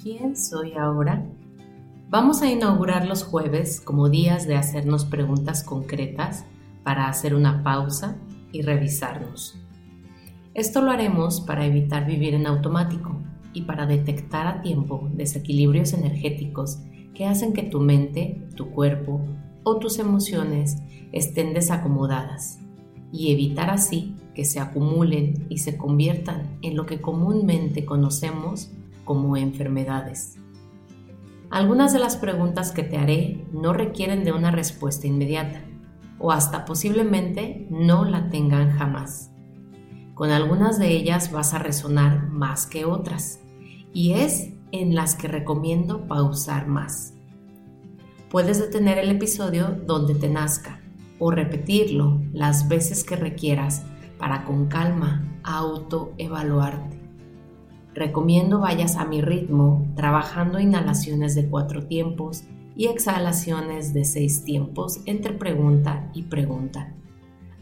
¿Quién soy ahora? Vamos a inaugurar los jueves como días de hacernos preguntas concretas para hacer una pausa y revisarnos. Esto lo haremos para evitar vivir en automático y para detectar a tiempo desequilibrios energéticos que hacen que tu mente, tu cuerpo o tus emociones estén desacomodadas y evitar así que se acumulen y se conviertan en lo que comúnmente conocemos como enfermedades. Algunas de las preguntas que te haré no requieren de una respuesta inmediata o hasta posiblemente no la tengan jamás. Con algunas de ellas vas a resonar más que otras y es en las que recomiendo pausar más. Puedes detener el episodio donde te nazca o repetirlo las veces que requieras para con calma autoevaluarte. Recomiendo vayas a mi ritmo, trabajando inhalaciones de cuatro tiempos y exhalaciones de seis tiempos entre pregunta y pregunta.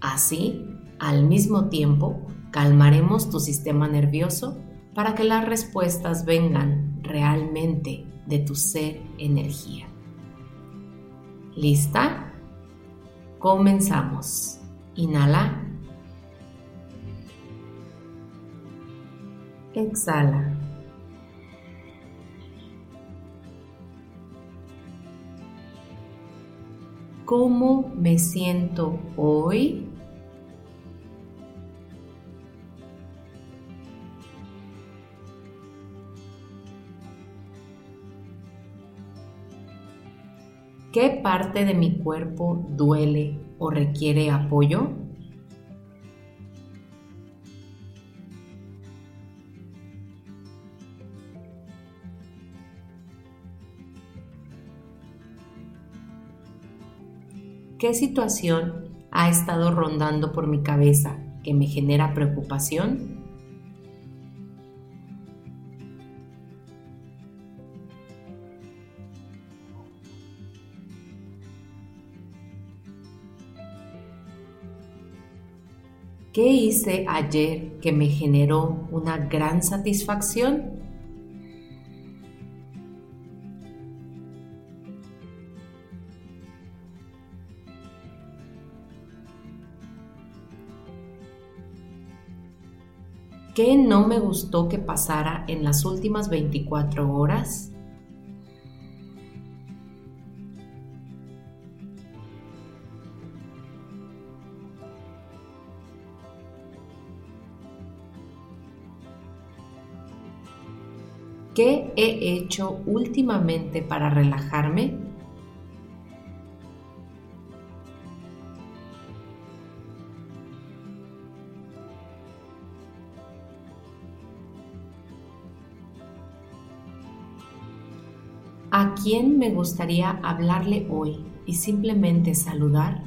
Así, al mismo tiempo, calmaremos tu sistema nervioso para que las respuestas vengan realmente de tu ser energía. ¿Lista? Comenzamos. Inhala. Exhala. ¿Cómo me siento hoy? ¿Qué parte de mi cuerpo duele o requiere apoyo? ¿Qué situación ha estado rondando por mi cabeza que me genera preocupación? ¿Qué hice ayer que me generó una gran satisfacción? ¿Qué no me gustó que pasara en las últimas 24 horas? ¿Qué he hecho últimamente para relajarme? ¿A quién me gustaría hablarle hoy y simplemente saludar?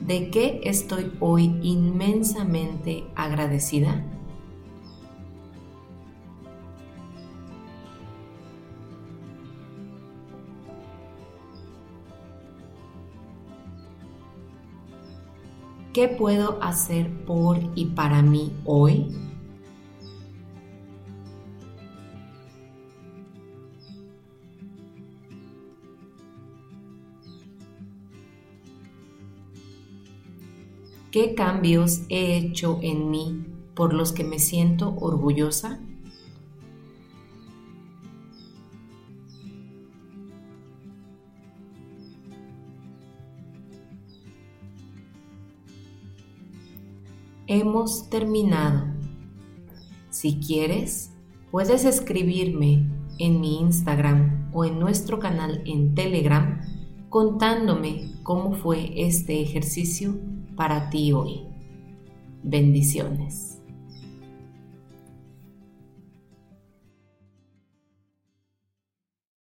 ¿De qué estoy hoy inmensamente agradecida? ¿Qué puedo hacer por y para mí hoy? ¿Qué cambios he hecho en mí por los que me siento orgullosa? Hemos terminado. Si quieres, puedes escribirme en mi Instagram o en nuestro canal en Telegram contándome cómo fue este ejercicio para ti hoy. Bendiciones.